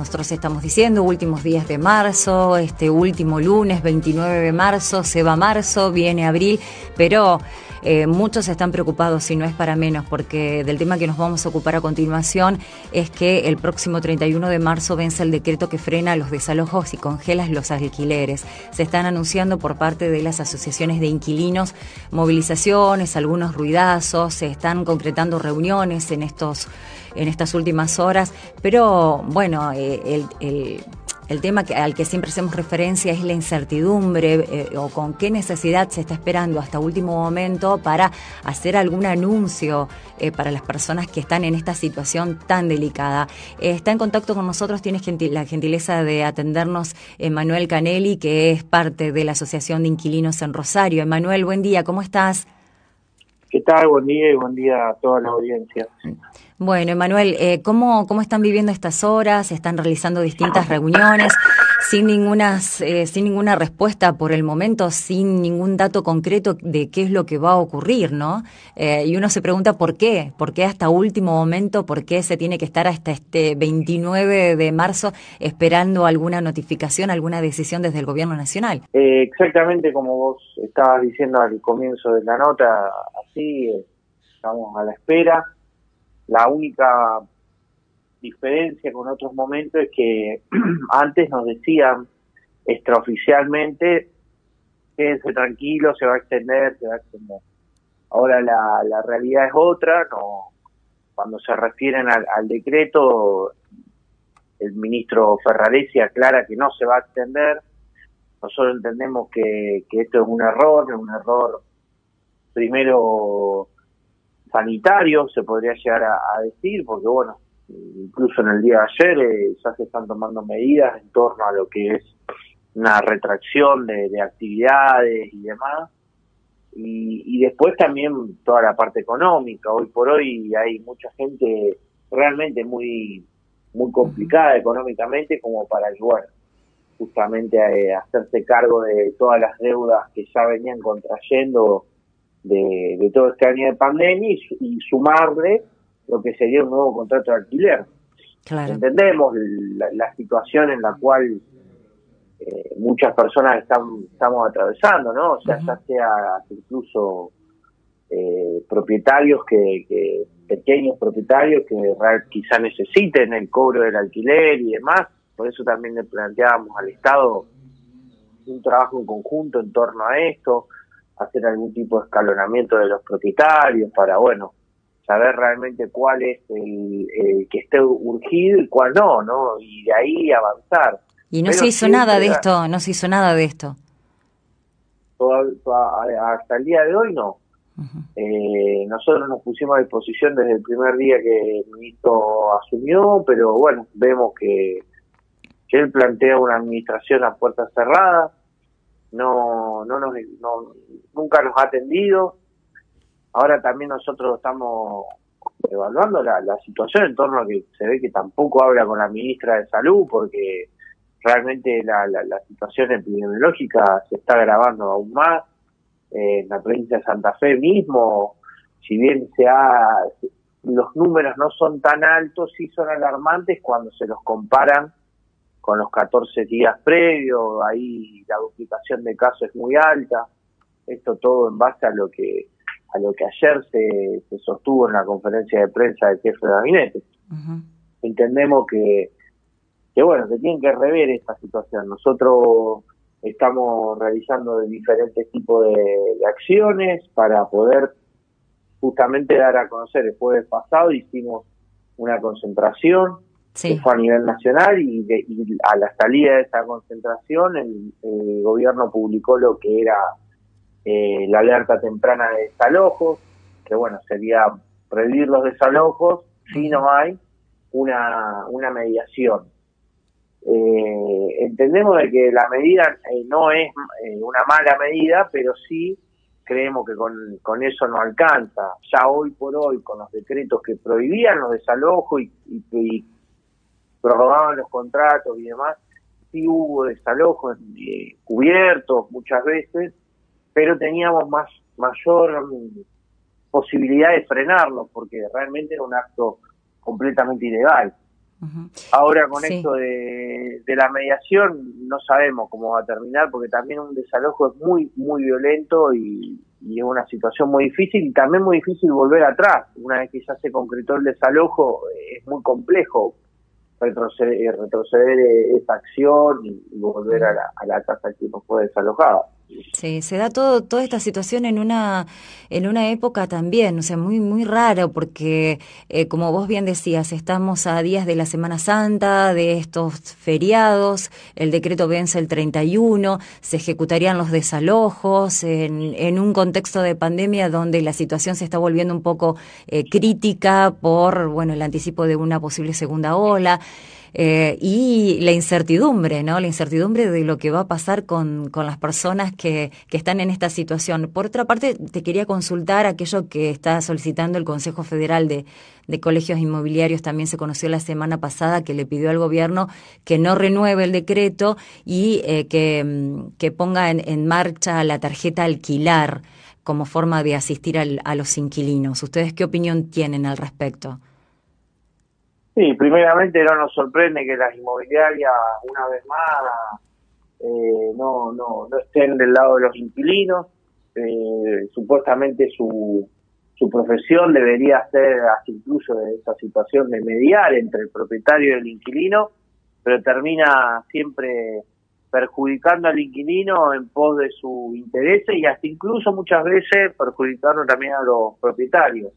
nosotros estamos diciendo, últimos días de marzo, este último lunes 29 de marzo, se va marzo, viene abril, pero eh, muchos están preocupados y no es para menos, porque del tema que nos vamos a ocupar a continuación es que el próximo 31 de marzo vence el decreto que frena los desalojos y congela los alquileres. Se están anunciando por parte de las asociaciones de inquilinos movilizaciones, algunos ruidazos, se están concretando reuniones en estos en estas últimas horas, pero bueno, eh, el tema al que siempre hacemos referencia es la incertidumbre eh, o con qué necesidad se está esperando hasta último momento para hacer algún anuncio eh, para las personas que están en esta situación tan delicada. Está en contacto con nosotros, tienes la gentileza de atendernos Emanuel Canelli, que es parte de la Asociación de Inquilinos en Rosario. Emanuel, buen día, ¿cómo estás? ¿Qué tal? Buen día y buen día a toda la audiencia. Bueno, Emanuel, eh, ¿cómo, ¿cómo están viviendo estas horas? ¿Están realizando distintas reuniones sin, ninguna, eh, sin ninguna respuesta por el momento, sin ningún dato concreto de qué es lo que va a ocurrir, ¿no? Eh, y uno se pregunta por qué, por qué hasta último momento, por qué se tiene que estar hasta este 29 de marzo esperando alguna notificación, alguna decisión desde el Gobierno Nacional. exactamente como vos estabas diciendo al comienzo de la nota, así estamos a la espera la única diferencia con otros momentos es que antes nos decían extraoficialmente, quédense tranquilo, se va a extender, se va a extender. Ahora la, la realidad es otra, no cuando se refieren al, decreto, el ministro Ferraresi aclara que no se va a extender. Nosotros entendemos que, que esto es un error, es un error primero sanitario, se podría llegar a, decir, porque bueno, incluso en el día de ayer eh, ya se están tomando medidas en torno a lo que es una retracción de, actividades y demás. Y, después también toda la parte económica. Hoy por hoy hay mucha gente realmente muy muy complicada económicamente como para ayudar justamente a hacerse cargo de todas las deudas que ya venían contrayendo de, todo este año de pandemia y, sumarle lo que sería un nuevo contrato de alquiler. Entendemos la, situación en la cual eh, muchas personas están, estamos atravesando, ¿no? O sea, ya sea incluso eh, propietarios que, pequeños propietarios que quizá necesiten el cobro del alquiler y demás. Por eso también le planteábamos al Estado un trabajo en conjunto en torno a esto hacer algún tipo de escalonamiento de los propietarios para, bueno, saber realmente cuál es el, que esté urgido y cuál no, ¿no? Y de ahí avanzar. Y no se hizo nada de esto, no se hizo nada de esto. hasta el día de hoy no. eh, nosotros nos pusimos a disposición desde el primer día que el ministro asumió, pero bueno, vemos que, que él plantea una administración a puertas cerradas, no, no nos, no, nunca nos ha atendido. Ahora también nosotros estamos evaluando la, la situación en torno a que se ve que tampoco habla con la ministra de Salud porque realmente la, la, situación epidemiológica se está agravando aún más. en la provincia de Santa Fe mismo, si bien se ha, los números no son tan altos, sí son alarmantes cuando se los comparan con los 14 días previos, ahí la duplicación de casos es muy alta, esto todo en base a lo que a lo que ayer se, se sostuvo en la conferencia de prensa del jefe de gabinete. Entendemos que, que bueno, que tienen que rever esta situación. Nosotros estamos realizando diferentes tipos de, de acciones para poder justamente dar a conocer. El jueves pasado hicimos una concentración que fue a nivel nacional y, a la salida de esa concentración el, gobierno publicó lo que era eh, la alerta temprana de desalojos, que bueno, sería prohibir los desalojos si no hay una, una mediación. Eh, entendemos de que la medida eh, no es una mala medida, pero sí creemos que con, con eso no alcanza. Ya hoy por hoy, con los decretos que prohibían los desalojos y, y prorrogaban los contratos y demás, sí hubo desalojos eh, cubiertos muchas veces, pero teníamos más mayor mm, posibilidad de frenarlo, porque realmente era un acto completamente ilegal. Ahora con esto de, de, la mediación no sabemos cómo va a terminar porque también un desalojo es muy, muy violento y, y es una situación muy difícil y también muy difícil volver atrás. Una vez que ya se concretó el desalojo es muy complejo retroceder, retroceder esa acción y, volver a la, a la casa que no fue desalojada. Sí, se da todo, toda esta situación en una, en una época también, o sea, muy, muy raro, porque eh, como vos bien decías, estamos a días de la Semana Santa, de estos feriados, el decreto vence el 31, se ejecutarían los desalojos en, en un contexto de pandemia donde la situación se está volviendo un poco eh, crítica por, bueno, el anticipo de una posible segunda ola. Eh, y la incertidumbre, ¿no? La incertidumbre de lo que va a pasar con, con las personas que, que, están en esta situación. Por otra parte, te quería consultar aquello que está solicitando el Consejo Federal de, de Colegios Inmobiliarios, también se conoció la semana pasada, que le pidió al gobierno que no renueve el decreto y eh, que, mm, que, ponga en, en, marcha la tarjeta alquilar como forma de asistir al, a los inquilinos. ¿Ustedes qué opinión tienen al respecto? Sí, primeramente no nos sorprende que las inmobiliarias, una vez más, eh, no, no, no estén del lado de los inquilinos. Eh, supuestamente su, su profesión debería ser hasta incluso de esa situación de mediar entre el propietario y el inquilino, pero termina siempre perjudicando al inquilino en pos de su interés y hasta incluso muchas veces perjudicando también a los propietarios.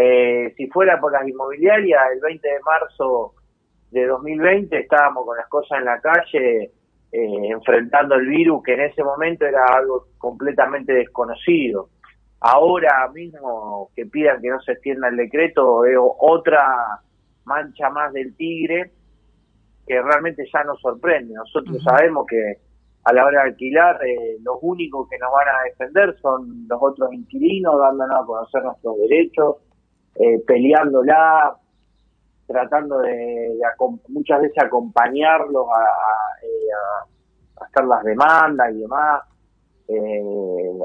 Eh, si fuera por las inmobiliarias, el 20 de marzo de 2020 estábamos con las cosas en la calle eh, enfrentando el virus que en ese momento era algo completamente desconocido. Ahora mismo que pidan que no se extienda el decreto es otra mancha más del tigre que realmente ya nos sorprende. Nosotros sabemos que a la hora de alquilar eh, los únicos que nos van a defender son los otros inquilinos, dándonos a conocer nuestros derechos, eh, peleándola, tratando de, muchas veces acompañarlos eh, a, hacer las demandas y demás, eh,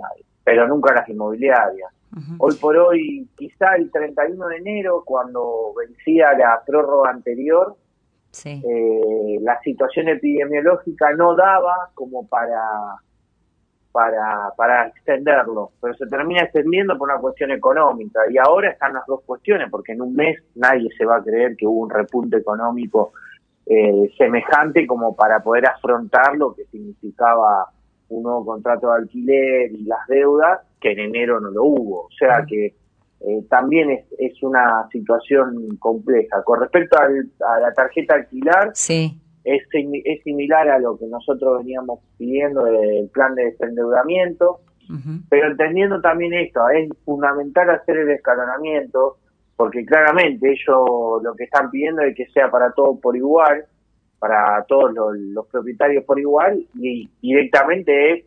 pero nunca las inmobiliarias. Hoy por hoy, quizá el 31 de enero, cuando vencía la prórroga anterior, eh, la situación epidemiológica no daba como para para, para extenderlo, pero se termina extendiendo por una cuestión económica. Y ahora están las dos cuestiones, porque en un mes nadie se va a creer que hubo un repunte económico eh, semejante como para poder afrontar lo que significaba un nuevo contrato de alquiler y las deudas, que en enero no lo hubo. O sea que eh, también es, es una situación compleja. Con respecto al, a la tarjeta alquilar, sí es, es similar a lo que nosotros veníamos pidiendo del plan de desendeudamiento, pero entendiendo también esto, es fundamental hacer el escalonamiento, porque claramente ellos lo que están pidiendo es que sea para todos por igual, para todos los, propietarios por igual, y directamente es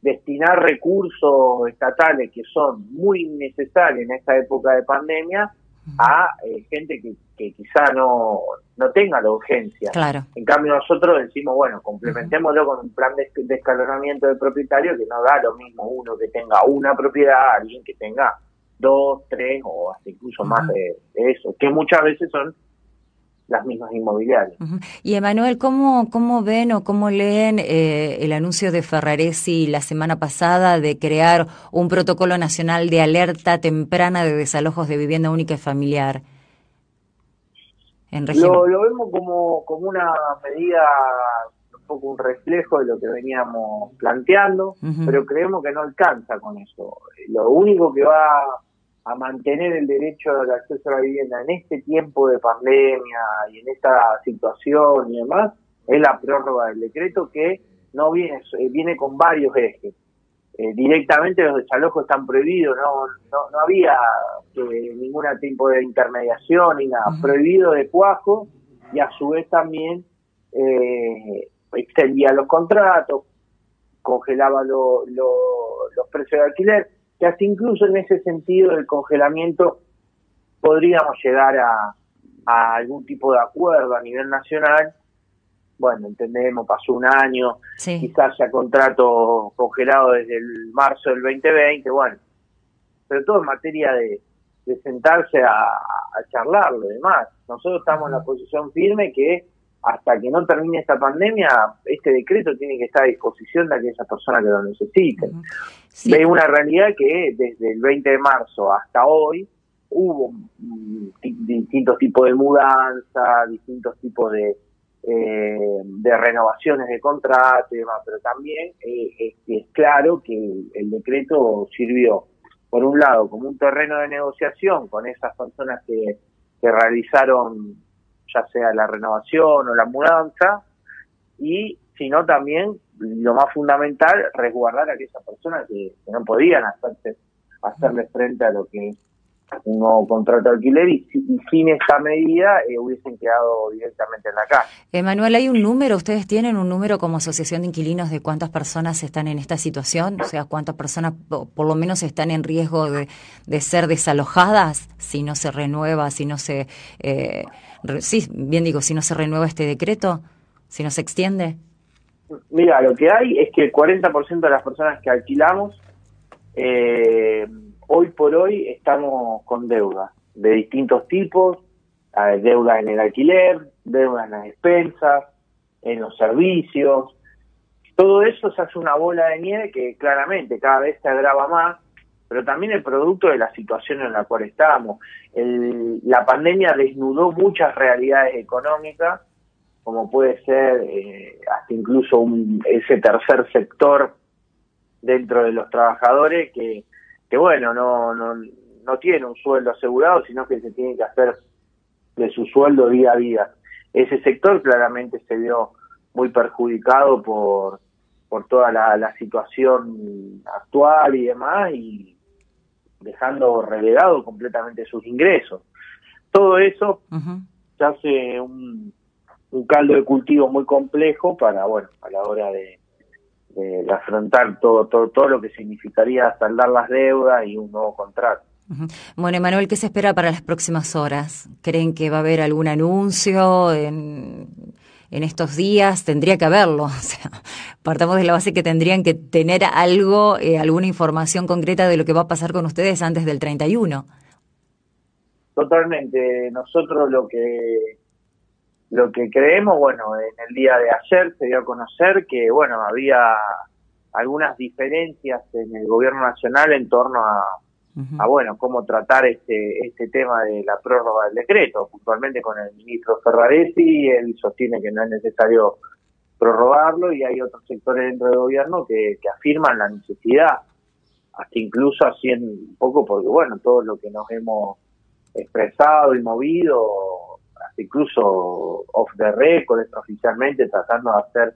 destinar recursos estatales que son muy necesarios en esta época de pandemia a eh, gente que, que quizá no, no tenga la urgencia. Claro. En cambio nosotros decimos, bueno, complementémoslo con un plan de, escalonamiento del propietario que no da lo mismo uno que tenga una propiedad, alguien que tenga dos, tres o hasta incluso más de, eso, que muchas veces son las mismas inmobiliarias. Y Emanuel, ¿cómo, ¿cómo ven o cómo leen eh, el anuncio de Ferraresi la semana pasada de crear un protocolo nacional de alerta temprana de desalojos de vivienda única y familiar? En lo, lo, vemos como, como una medida, un poco un reflejo de lo que veníamos planteando, pero creemos que no alcanza con eso. Lo único que va a mantener el derecho al acceso a la vivienda en este tiempo de pandemia y en esta situación y demás, es la prórroga del decreto que no viene, eh, viene con varios ejes. Eh, directamente los desalojos están prohibidos, no, no, no había eh, ningún tipo de intermediación ni nada, prohibido de cuajo y a su vez también eh, extendía los contratos, congelaba los precios de alquiler que hasta incluso en ese sentido del congelamiento podríamos llegar a, algún tipo de acuerdo a nivel nacional. Bueno, entendemos, pasó un año, quizás ya contrato congelado desde el marzo del 2020, bueno, pero todo en materia de, de sentarse a, a charlarlo y demás. Nosotros estamos en la posición firme que hasta que no termine esta pandemia, este decreto tiene que estar a disposición de aquellas personas que lo necesiten. Ve una realidad que desde el 20 de marzo hasta hoy hubo mm, distintos tipos de mudanza, distintos tipos de, eh, de renovaciones de contrato y demás, pero también eh, es, claro que el, decreto sirvió, por un lado, como un terreno de negociación con esas personas que, que realizaron ya sea la renovación o la mudanza, y sino también, lo más fundamental, resguardar a aquellas personas que, no podían hacerse, hacerle frente a lo que un nuevo contrato de alquiler y, sin esta medida eh, hubiesen quedado directamente en la calle. Emanuel, ¿hay un número? ¿Ustedes tienen un número como asociación de inquilinos de cuántas personas están en esta situación? O sea, ¿cuántas personas por lo menos están en riesgo de, ser desalojadas si no se renueva, si no se... Eh, sí, bien digo, si no se renueva este decreto, si no se extiende? Mira, lo que hay es que el 40% de las personas que alquilamos... Eh, hoy por hoy estamos con deuda de distintos tipos, deuda en el alquiler, deuda en las expensas, en los servicios. Todo eso se hace una bola de nieve que claramente cada vez se agrava más, pero también el producto de la situación en la cual estamos. la pandemia desnudó muchas realidades económicas, como puede ser eh, hasta incluso un, ese tercer sector dentro de los trabajadores que que bueno, no, no, no tiene un sueldo asegurado, sino que se tiene que hacer de su sueldo día a día. Ese sector claramente se vio muy perjudicado por, por toda la, situación actual y demás, y dejando relegado completamente sus ingresos. Todo eso se hace un, un caldo de cultivo muy complejo para, bueno, a la hora de, de, afrontar todo, todo, todo lo que significaría saldar las deudas y un nuevo contrato. Bueno, Emanuel, ¿qué se espera para las próximas horas? ¿Creen que va a haber algún anuncio en, en estos días? Tendría que haberlo. O sea, partamos de la base que tendrían que tener algo, eh, alguna información concreta de lo que va a pasar con ustedes antes del 31. Totalmente. Nosotros lo que lo que creemos, bueno, en el día de ayer se dio a conocer que, bueno, había algunas diferencias en el gobierno nacional en torno a, a bueno, cómo tratar este, este tema de la prórroga del decreto, puntualmente con el ministro Ferraresi, él sostiene que no es necesario prorrogarlo y hay otros sectores dentro del gobierno que, que afirman la necesidad, hasta incluso haciendo un poco porque, bueno, todo lo que nos hemos expresado y movido incluso off the record, oficialmente tratando de hacer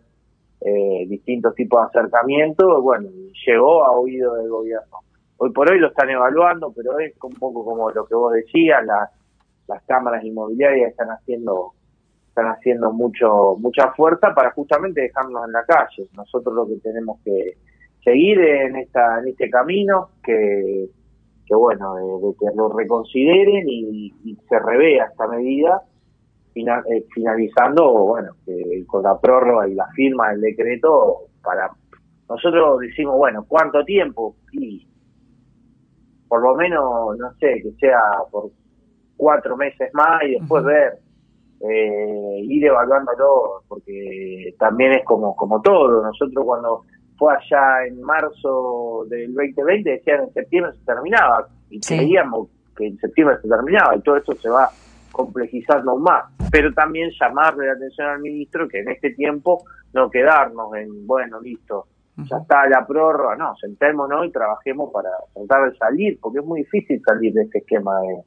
eh, distintos tipos de acercamientos, bueno, llegó a oído del gobierno. Hoy por hoy lo están evaluando, pero es un poco como lo que vos decías, las, las cámaras inmobiliarias están haciendo están haciendo mucho mucha fuerza para justamente dejarnos en la calle. Nosotros lo que tenemos que seguir en esta en este camino que que bueno de, que lo reconsideren y, y se revea esta medida eh, finalizando, bueno, con la prórroga y la firma del decreto, para nosotros decimos, bueno, ¿cuánto tiempo? Y por lo menos, no sé, que sea por cuatro meses más y después ver, eh, ir evaluándolo, porque también es como, como todo. Nosotros cuando fue allá en marzo del 2020 decían en septiembre se terminaba y creíamos que en septiembre se terminaba y todo eso se va complejizarlo más, pero también llamarle la atención al ministro que en este tiempo no quedarnos en, bueno, listo, ya está la prórroga, no, sentémonos y trabajemos para tratar de salir, porque es muy difícil salir de este esquema de,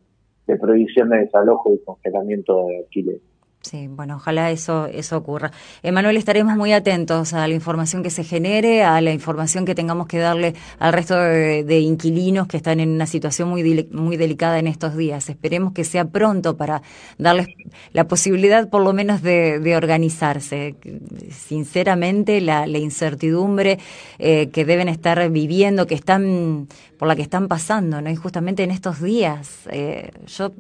de prohibición de desalojo y congelamiento de alquiler. Sí, bueno, ojalá eso, eso ocurra. Emanuel, estaremos muy atentos a la información que se genere, a la información que tengamos que darle al resto de, inquilinos que están en una situación muy, muy delicada en estos días. Esperemos que sea pronto para darles la posibilidad por lo menos de, organizarse. Sinceramente, la, incertidumbre eh, que deben estar viviendo, que están por la que están pasando, ¿no? Y justamente en estos días, eh, yo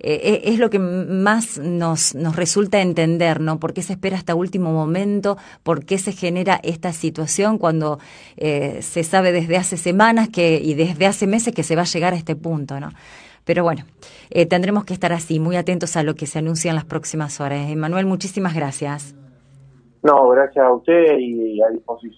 eh, es lo que más nos, nos resulta entender, ¿no? ¿Por qué se espera hasta último momento? ¿Por qué se genera esta situación cuando eh, se sabe desde hace semanas que y desde hace meses que se va a llegar a este punto, ¿no? Pero bueno, eh, tendremos que estar así, muy atentos a lo que se anuncia en las próximas horas. Emanuel, muchísimas gracias. No, gracias a usted y a disposición.